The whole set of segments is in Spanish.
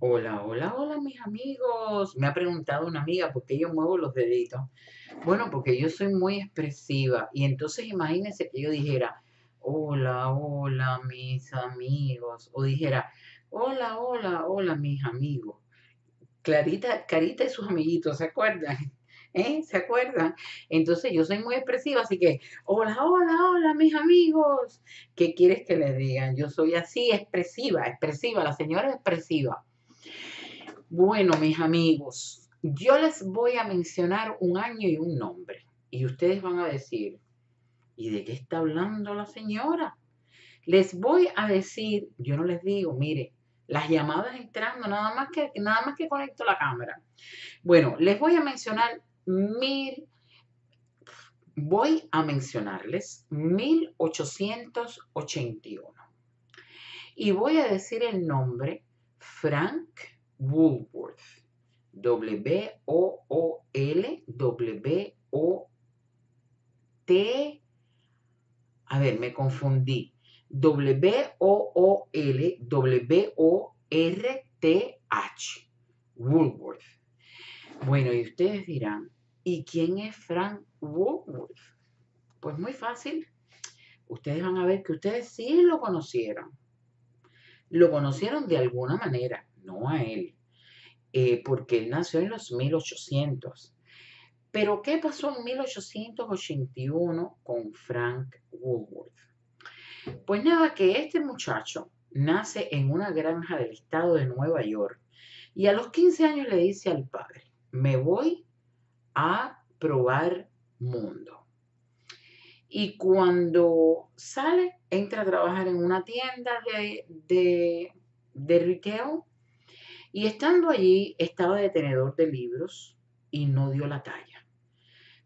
Hola, hola, hola mis amigos. Me ha preguntado una amiga por qué yo muevo los deditos. Bueno, porque yo soy muy expresiva y entonces imagínense que yo dijera, hola, hola mis amigos, o dijera, hola, hola, hola mis amigos. Clarita, Carita y sus amiguitos, ¿se acuerdan? ¿Eh? ¿Se acuerdan? Entonces yo soy muy expresiva, así que, hola, hola, hola, mis amigos. ¿Qué quieres que les digan? Yo soy así, expresiva, expresiva, la señora expresiva. Bueno, mis amigos, yo les voy a mencionar un año y un nombre. Y ustedes van a decir, ¿y de qué está hablando la señora? Les voy a decir, yo no les digo, mire, las llamadas entrando, nada más que, nada más que conecto la cámara. Bueno, les voy a mencionar mil, voy a mencionarles 1881. Y voy a decir el nombre Frank Woolworth. W-O-O-L, W-O-T. A ver, me confundí. W-O-O-L, W-O-R-T-H. Woolworth. Bueno, y ustedes dirán, ¿y quién es Frank Woolworth? Pues muy fácil. Ustedes van a ver que ustedes sí lo conocieron. Lo conocieron de alguna manera, no a él, eh, porque él nació en los 1800. Pero, ¿qué pasó en 1881 con Frank Woolworth? Pues nada, que este muchacho nace en una granja del estado de Nueva York y a los 15 años le dice al padre, me voy a probar mundo. Y cuando sale, entra a trabajar en una tienda de, de, de y estando allí estaba de tenedor de libros y no dio la talla.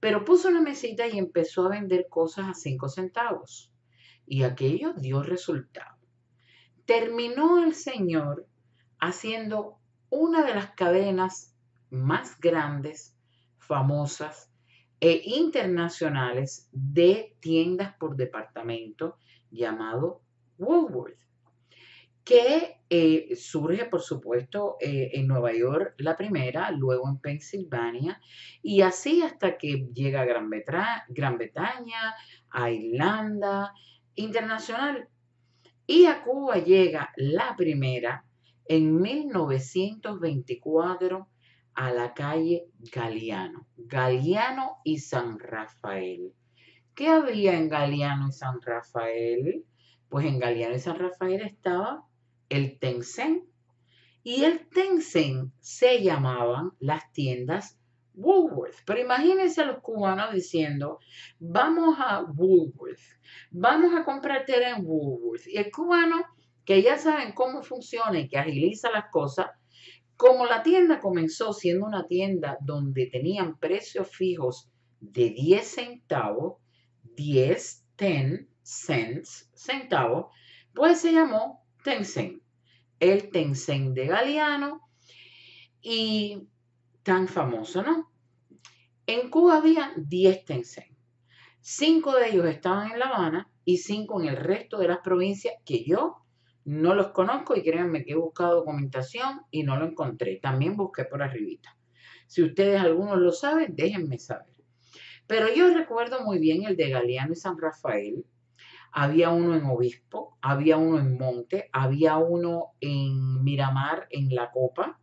Pero puso una mesita y empezó a vender cosas a cinco centavos. Y aquello dio resultado. Terminó el señor haciendo una de las cadenas más grandes, famosas e internacionales de tiendas por departamento llamado Woolworth, que eh, surge, por supuesto, eh, en Nueva York la primera, luego en Pensilvania, y así hasta que llega a Gran, Gran Bretaña, a Irlanda, internacional. Y a Cuba llega la primera en 1924 a la calle Galeano, Galeano y San Rafael. ¿Qué había en Galeano y San Rafael? Pues en Galeano y San Rafael estaba el Tencent y el Tencent se llamaban las tiendas Woolworth. Pero imagínense a los cubanos diciendo, vamos a Woolworth, vamos a comprar tela en Woolworth. Y el cubano, que ya saben cómo funciona y que agiliza las cosas, como la tienda comenzó siendo una tienda donde tenían precios fijos de 10 centavos, 10, 10 cents, centavos, pues se llamó Tencent, el Tencent de Galeano y tan famoso, ¿no? En Cuba había 10 Tencent. Cinco de ellos estaban en La Habana y cinco en el resto de las provincias que yo no los conozco y créanme que he buscado documentación y no lo encontré. También busqué por arribita. Si ustedes algunos lo saben, déjenme saber. Pero yo recuerdo muy bien el de Galeano y San Rafael. Había uno en Obispo, había uno en Monte, había uno en Miramar, en La Copa,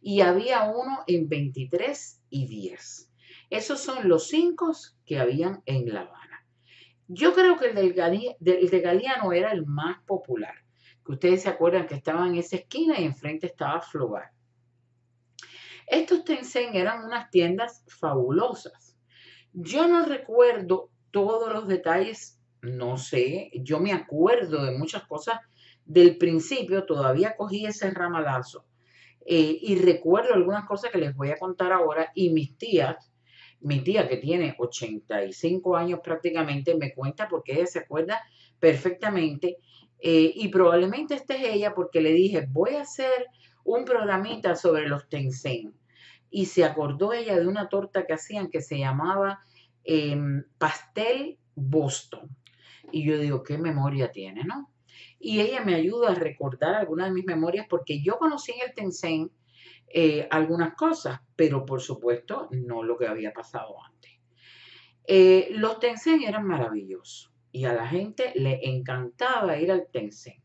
y había uno en 23 y 10. Esos son los cinco que habían en La Habana. Yo creo que el, del, de Galeano era el más popular ustedes se acuerdan que estaba en esa esquina y enfrente estaba Flogar. Estos Tencent eran unas tiendas fabulosas. Yo no recuerdo todos los detalles, no sé, yo me acuerdo de muchas cosas del principio, todavía cogí ese ramalazo eh, y recuerdo algunas cosas que les voy a contar ahora y mis tías, mi tía que tiene 85 años prácticamente, me cuenta porque ella se acuerda perfectamente eh, y probablemente esta es ella porque le dije, voy a hacer un programita sobre los Tencent. Y se acordó ella de una torta que hacían que se llamaba em, pastel Boston. Y yo digo, ¿qué memoria tiene, no? y ella me ayuda a recordar algunas de mis memorias porque yo conocí en el Tencent eh, algunas cosas, pero por supuesto no lo que había pasado antes. Eh, los Tencent eran maravillosos y a la gente le encantaba ir al Tencent.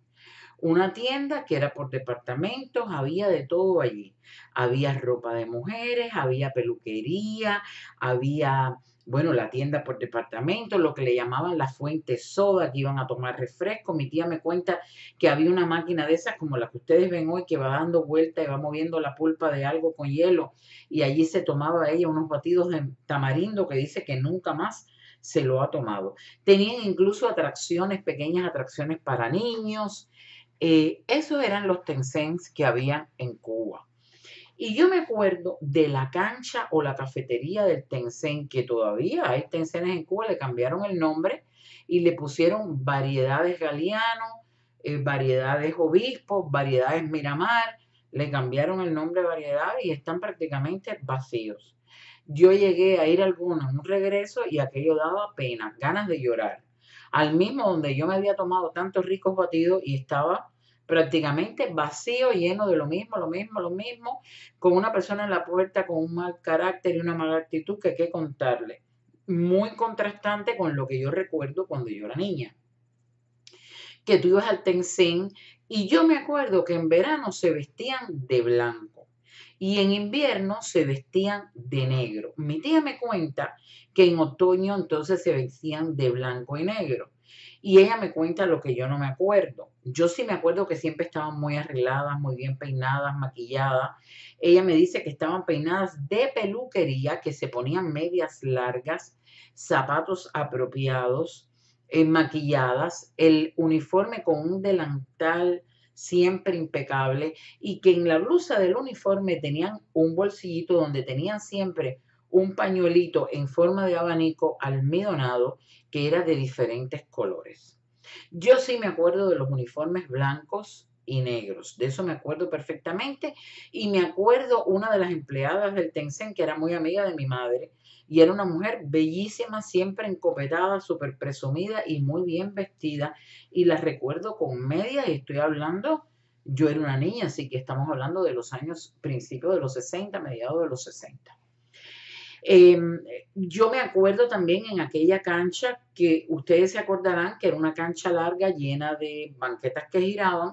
Una tienda que era por departamentos, había de todo allí. Había ropa de mujeres, había peluquería, había bueno, la tienda por departamento, lo que le llamaban la fuente soda, que iban a tomar refresco. Mi tía me cuenta que había una máquina de esas como la que ustedes ven hoy, que va dando vuelta y va moviendo la pulpa de algo con hielo. Y allí se tomaba ella unos batidos de tamarindo que dice que nunca más se lo ha tomado. Tenían incluso atracciones, pequeñas atracciones para niños. Eh, esos eran los Tencents que había en Cuba. Y yo me acuerdo de la cancha o la cafetería del Tencent, que todavía hay Tencents en Cuba, le cambiaron el nombre y le pusieron variedades Galeano, eh, variedades Obispo, variedades Miramar, le cambiaron el nombre de variedades y están prácticamente vacíos. Yo llegué a ir a algunos, un regreso, y aquello daba pena, ganas de llorar. Al mismo donde yo me había tomado tantos ricos batidos y estaba prácticamente vacío, lleno de lo mismo, lo mismo, lo mismo, con una persona en la puerta con un mal carácter y una mala actitud que hay que contarle. Muy contrastante con lo que yo recuerdo cuando yo era niña. Que tú ibas al Tencent y yo me acuerdo que en verano se vestían de blanco y en invierno se vestían de negro. Mi tía me cuenta que en otoño entonces se vestían de blanco y negro. Y ella me cuenta lo que yo no me acuerdo. Yo sí me acuerdo que siempre estaban muy arregladas, muy bien peinadas, maquilladas. Ella me dice que estaban peinadas de peluquería, que se ponían medias largas, zapatos apropiados, eh, maquilladas, el uniforme con un delantal siempre impecable y que en la blusa del uniforme tenían un bolsillito donde tenían siempre un pañuelito en forma de abanico almidonado que era de diferentes colores. Yo sí me acuerdo de los uniformes blancos y negros, de eso me acuerdo perfectamente y me acuerdo una de las empleadas del Tencent que era muy amiga de mi madre y era una mujer bellísima, siempre encopetada, súper presumida y muy bien vestida y la recuerdo con media y estoy hablando, yo era una niña, así que estamos hablando de los años principios de los 60, mediados de los 60. Em, yo me acuerdo también en aquella cancha que ustedes se acordarán que era una cancha larga llena de banquetas que giraban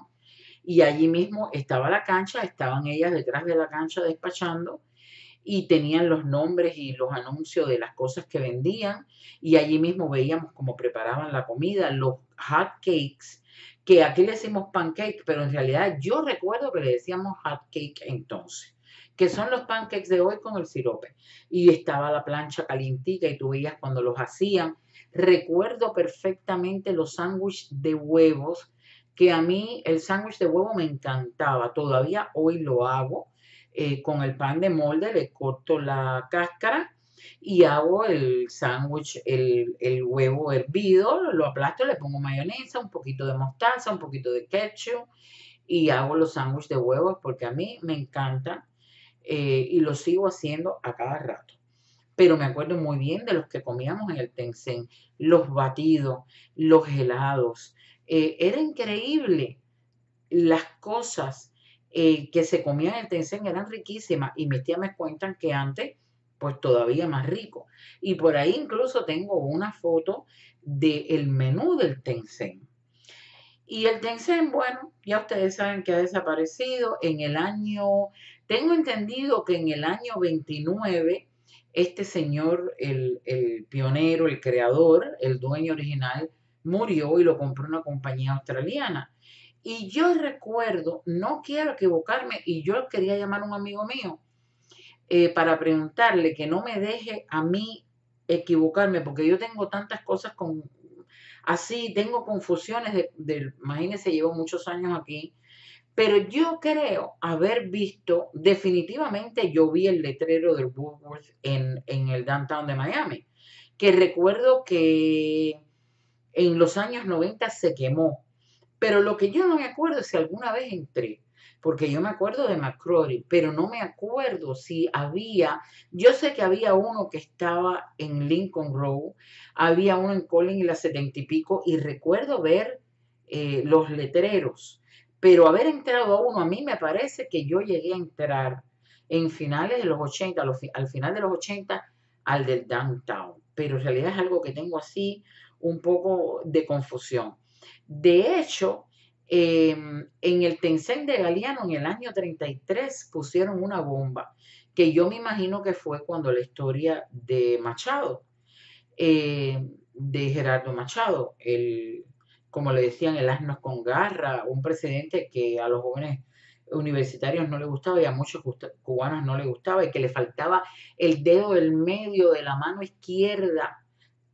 y allí mismo estaba la cancha, estaban ellas detrás de la cancha despachando y tenían los nombres y los anuncios de las cosas que vendían y allí mismo veíamos cómo preparaban la comida, los hot cakes, que aquí le decimos pancake, pero en realidad yo recuerdo que le decíamos hot cake entonces que son los pancakes de hoy con el sirope. Y estaba la plancha calientita y tú veías cuando los hacían. Recuerdo perfectamente los sándwiches de huevos, que a mí el sándwich de huevo me encantaba. Todavía hoy lo hago. Eh, con el pan de molde le corto la cáscara y hago el sándwich, el, el, huevo hervido, lo aplasto, le pongo mayonesa, un poquito de mostaza, un poquito de ketchup y hago los sándwiches de huevos porque a mí me encanta eh, y lo sigo haciendo a cada rato. Pero me acuerdo muy bien de los que comíamos en el Tencent, los batidos, los helados. Eh, era increíble las cosas eh, que se comían en el Tencent, eran riquísimas y mis tías me cuentan que antes, pues todavía más rico. Y por ahí incluso tengo una foto del menú del Tencent. Y el Tencent, bueno, ya ustedes saben que ha desaparecido en el año tengo entendido que en el año 29, este señor, el, pionero, el creador, el dueño original, murió y lo compró una compañía australiana. Y yo recuerdo, no quiero equivocarme, y yo quería llamar a un amigo mío eh, para preguntarle que no me deje a mí equivocarme, porque yo tengo tantas cosas con, así, tengo confusiones de, de imagínense, llevo muchos años aquí pero yo creo haber visto, definitivamente yo vi el letrero del Woolworth en, en el downtown de Miami, que recuerdo que en los años 90 se quemó. Pero lo que yo no me acuerdo es si alguna vez entré, porque yo me acuerdo de McCrory, pero no me acuerdo si había, yo sé que había uno que estaba en Lincoln Road, había uno en Collins y la setenta y pico, y recuerdo ver eh, los letreros, pero haber entrado a uno, a mí me parece que yo llegué a entrar en finales de los 80, al final de los 80, al del downtown, pero en realidad es algo que tengo así un poco de confusión. De hecho, em, en el Tencent de Galeano en el año 33 pusieron una bomba, que yo me imagino que fue cuando la historia de Machado, eh, de Gerardo Machado, el, como le decían, el asno con garra, un presidente que a los jóvenes universitarios no le gustaba y a muchos cubanos no le gustaba y que le faltaba el dedo del medio de la mano izquierda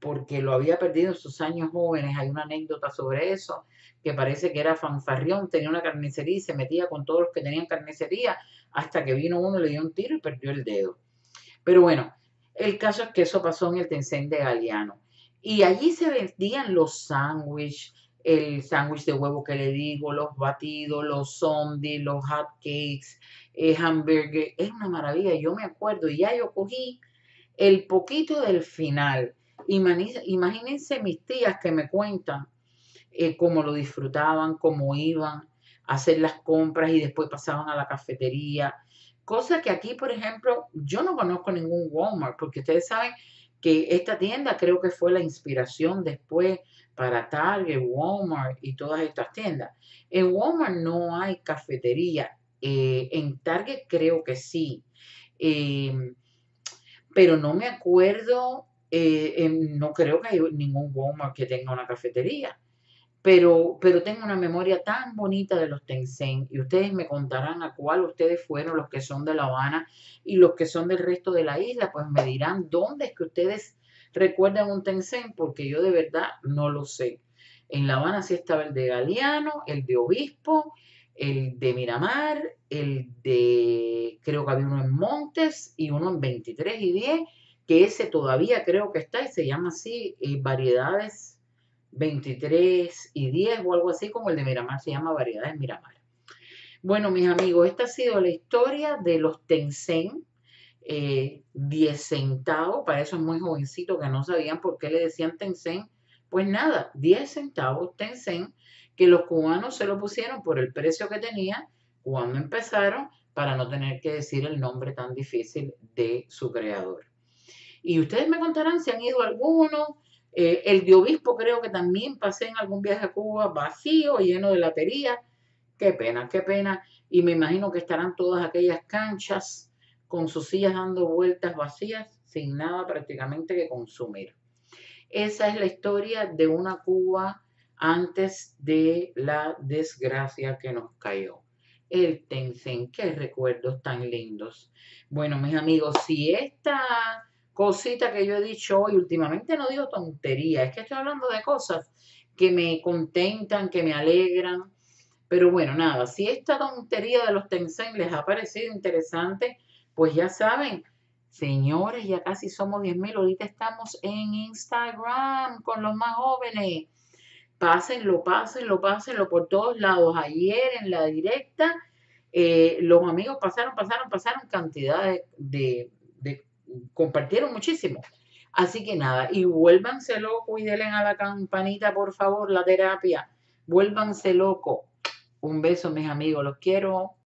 porque lo había perdido en sus años jóvenes. Hay una anécdota sobre eso, que parece que era fanfarrión, tenía una carnicería y se metía con todos los que tenían carnicería, hasta que vino uno, le dio un tiro y perdió el dedo. Pero bueno, el caso es que eso pasó en el Tencent de Galeano. Y allí se vendían los sándwiches, el sándwich de huevo que le digo, los batidos, los zombies, los hot cakes, el hamburger. Es una maravilla. Yo me acuerdo, y ya yo cogí el poquito del final Imagínense mis tías que me cuentan eh, cómo lo disfrutaban, cómo iban a hacer las compras y después pasaban a la cafetería. Cosa que aquí, por ejemplo, yo no conozco ningún Walmart, porque ustedes saben que esta tienda creo que fue la inspiración después para Target, Walmart y todas estas tiendas. En Walmart no hay cafetería. Eh, en Target creo que sí. Eh, pero no me acuerdo eh, no creo que haya ningún Walmart que tenga una cafetería, pero, pero tengo una memoria tan bonita de los Tencent y ustedes me contarán a cuál ustedes fueron los que son de La Habana y los que son del resto de la isla, pues me dirán dónde es que ustedes recuerdan un Tencent, porque yo de verdad no lo sé. En La Habana sí estaba el de Galeano, el de Obispo, el de Miramar, el de, creo que había uno en Montes y uno en 23 y 10 que ese todavía creo que está y se llama así, eh, variedades 23 y 10 o algo así como el de Miramar, se llama variedades Miramar. Bueno, mis amigos, esta ha sido la historia de los Tencent, 10 eh, centavos, para esos muy jovencitos que no sabían por qué le decían Tencent, pues nada, 10 centavos Tencent, que los cubanos se lo pusieron por el precio que tenía cuando empezaron para no tener que decir el nombre tan difícil de su creador. Y ustedes me contarán si han ido algunos. Eh, el de obispo creo que también pasé en algún viaje a Cuba vacío, lleno de latería. Qué pena, qué pena. Y me imagino que estarán todas aquellas canchas con sus sillas dando vueltas vacías, sin nada prácticamente que consumir. Esa es la historia de una Cuba antes de la desgracia que nos cayó. El Tencent, qué recuerdos tan lindos. Bueno, mis amigos, si esta cosita que yo he dicho hoy, últimamente no digo tontería, es que estoy hablando de cosas que me contentan, que me alegran. Pero bueno, nada, si esta tontería de los Tencent les ha parecido interesante, pues ya saben, señores, ya casi somos 10.000, ahorita estamos en Instagram con los más jóvenes. Pásenlo, pásenlo, pásenlo por todos lados. Ayer en la directa, eh, los amigos pasaron, pasaron, pasaron cantidad de, de compartieron muchísimo. Así que nada, y vuélvanse loco y denle a la campanita, por favor, la terapia. Vuélvanse loco. Un beso, mis amigos, los quiero.